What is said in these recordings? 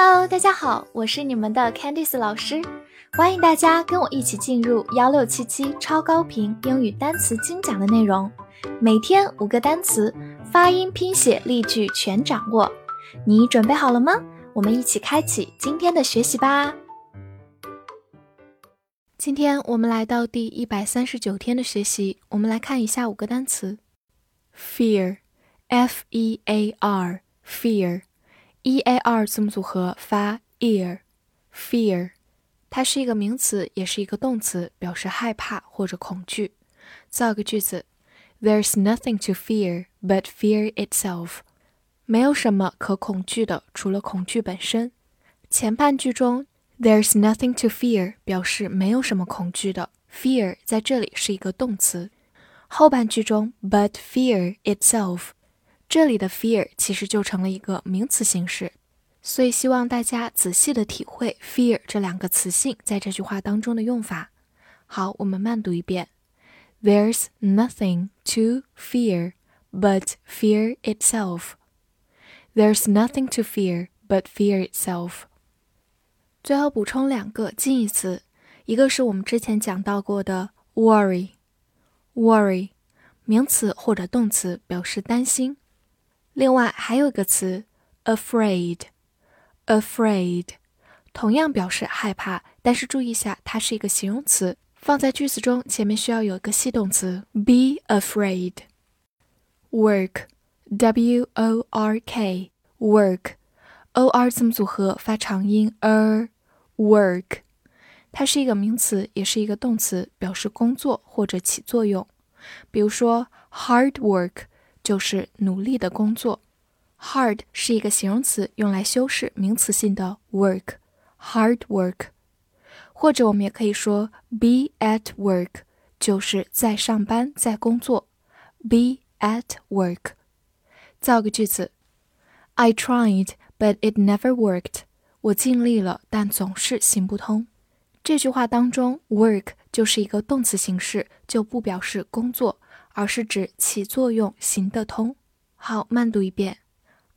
Hello，大家好，我是你们的 Candice 老师，欢迎大家跟我一起进入幺六七七超高频英语单词精讲的内容，每天五个单词，发音、拼写、例句全掌握，你准备好了吗？我们一起开启今天的学习吧。今天我们来到第一百三十九天的学习，我们来看一下五个单词：fear，f e a r，fear。e a r 字母组合发 ear，fear，它是一个名词，也是一个动词，表示害怕或者恐惧。造个句子：There's nothing to fear but fear itself。没有什么可恐惧的，除了恐惧本身。前半句中，There's nothing to fear 表示没有什么恐惧的，fear 在这里是一个动词。后半句中，but fear itself。 这里的 fear 其实就成了一个名词形式，所以希望大家仔细的体会 fear 这两个词性在这句话当中的用法。好，我们慢读一遍：There's nothing to fear but fear itself. There's nothing to fear but fear itself. 最后补充两个近义词，一个是我们之前讲到过的 worry，worry，名词或者动词，表示担心。另外还有一个词，afraid，afraid，同样表示害怕，但是注意一下，它是一个形容词，放在句子中前面需要有一个系动词，be afraid。work，w o r k，work，o r 字母组合发长音 er，work，它是一个名词，也是一个动词，表示工作或者起作用。比如说 hard work。就是努力的工作，hard 是一个形容词，用来修饰名词性的 work，hard work，或者我们也可以说 be at work，就是在上班，在工作，be at work。造个句子，I tried but it never worked。我尽力了，但总是行不通。这句话当中，work 就是一个动词形式，就不表示工作。而是指起作用、行得通。好，慢读一遍。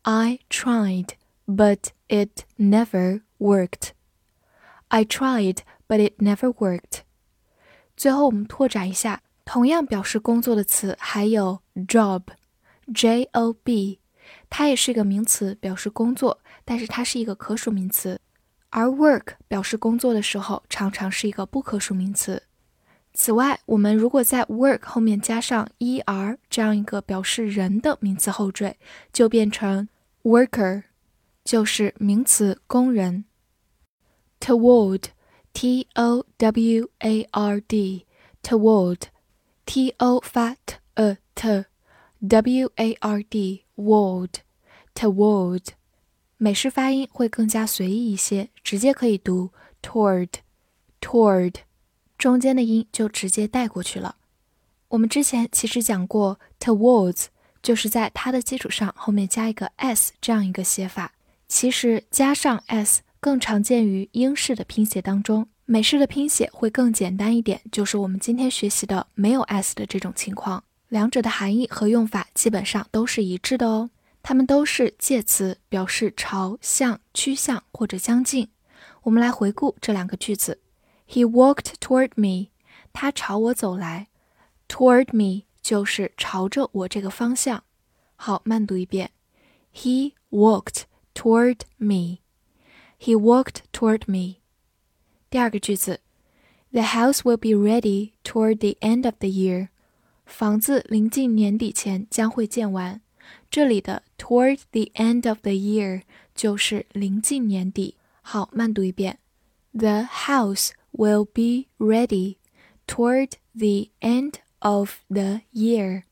I tried, but it never worked. I tried, but it never worked. 最后，我们拓展一下，同样表示工作的词还有 job, J-O-B，它也是一个名词，表示工作，但是它是一个可数名词。而 work 表示工作的时候，常常是一个不可数名词。此外，我们如果在 work 后面加上 er 这样一个表示人的名词后缀，就变成 worker，就是名词工人。toward，t o w a r d，toward，t o 发 t a t，w a r d，ward，toward，美式发音会更加随意一些，直接可以读 toward，toward。 中间的音就直接带过去了。我们之前其实讲过，towards 就是在它的基础上后面加一个 s 这样一个写法。其实加上 s 更常见于英式的拼写当中，美式的拼写会更简单一点，就是我们今天学习的没有 s 的这种情况。两者的含义和用法基本上都是一致的哦。它们都是介词，表示朝向、趋向或者将近。我们来回顾这两个句子。He walked toward me，他朝我走来。Toward me 就是朝着我这个方向。好，慢读一遍。He walked toward me. He walked toward me. 第二个句子，The house will be ready toward the end of the year. 房子临近年底前将会建完。这里的 toward the end of the year 就是临近年底。好，慢读一遍。The house will be ready toward the end of the year.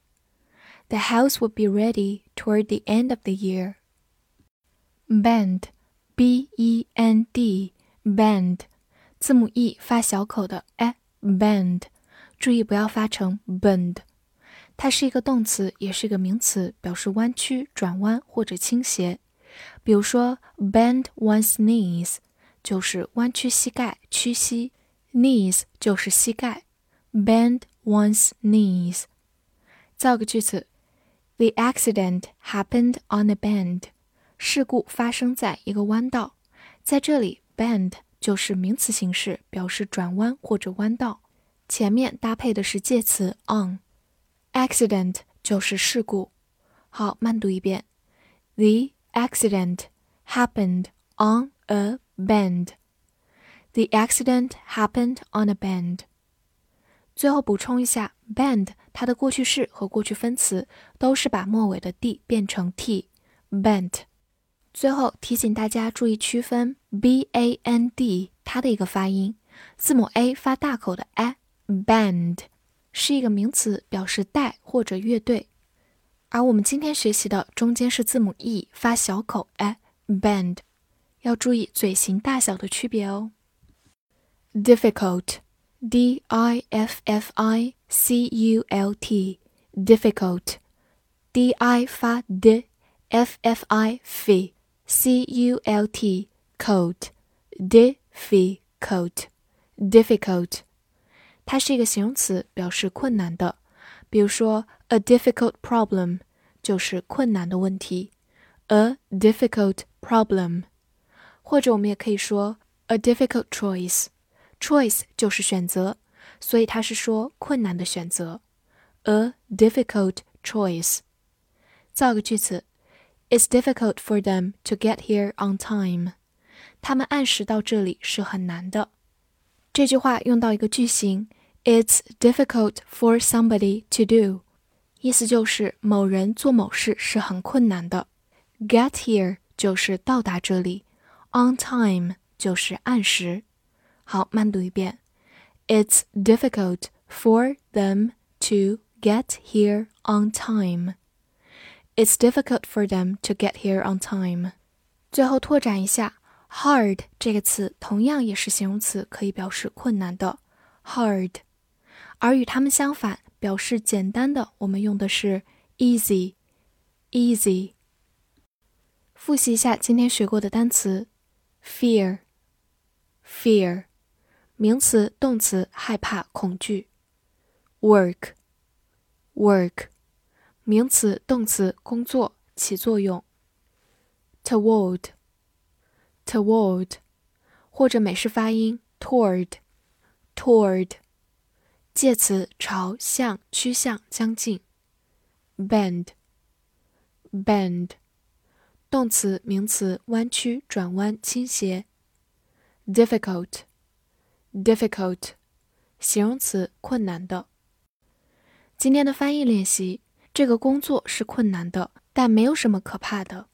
The house will be ready toward the end of the year. Bend, b e n d, bend，字母 e 发小口的 e，bend，注意不要发成 bend。它是一个动词，也是一个名词，表示弯曲、转弯或者倾斜。比如说，bend one's knees 就是弯曲膝盖、屈膝。Knees 就是膝盖，bend one's knees。造个句子：The accident happened on a bend。事故发生在一个弯道。 在这里，bend 就是名词形式，表示转弯或者弯道，前面搭配的是介词 on。accident 就是事故。好，慢读一遍：The accident happened on a bend. The accident happened on a bend. 最后补充一下，bend 它的过去式和过去分词都是把末尾的 d 变成 t，bent。最后提醒大家注意区分 b a n d 它的一个发音，字母 a 发大口的 a，band 是一个名词，表示带或者乐队。而我们今天学习的中间是字母 e 发小口 a，band 要注意嘴型大小的区别哦。difficult，d i f f i c u l t，difficult，d i 发 d，f f i f。c u l t coat difficult difficult，它是一个形容词，表示困难的。比如说，a difficult problem 就是困难的问题，a difficult problem。 或者我们也可以说 a difficult choice，choice 就是选择，所以它是说困难的选择，a difficult choice。造个句子。It's difficult for them to get here on time. 他们按时到这里是很难的。这句话用到一个句型，It's difficult for somebody to do，意思就是某人做某事是很困难的。Get here 就是到达这里 ，on time 就是按时。好，慢读一遍。It's difficult for them to get here on time. It's difficult for them to get here on time。最后拓展一下，hard 这个词同样也是形容词，可以表示困难的 hard。而与它们相反，表示简单的，我们用的是 easy。easy。复习一下今天学过的单词 ：fear。fear，名词、动词，害怕、恐惧。work。work。名词、动词，工作，起作用。toward，toward，或者美式发音 toward，toward，介词，朝向、趋向、将近。bend，bend， 动词、名词，弯曲、转弯、倾斜。difficult，difficult，形容词，困难的。今天的翻译练习。这个工作是困难的，但没有什么可怕的。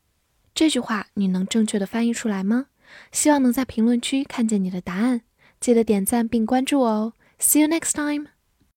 这句话你能正确的翻译出来吗？希望能在评论区看见你的答案。记得点赞并关注我哦。See you next time.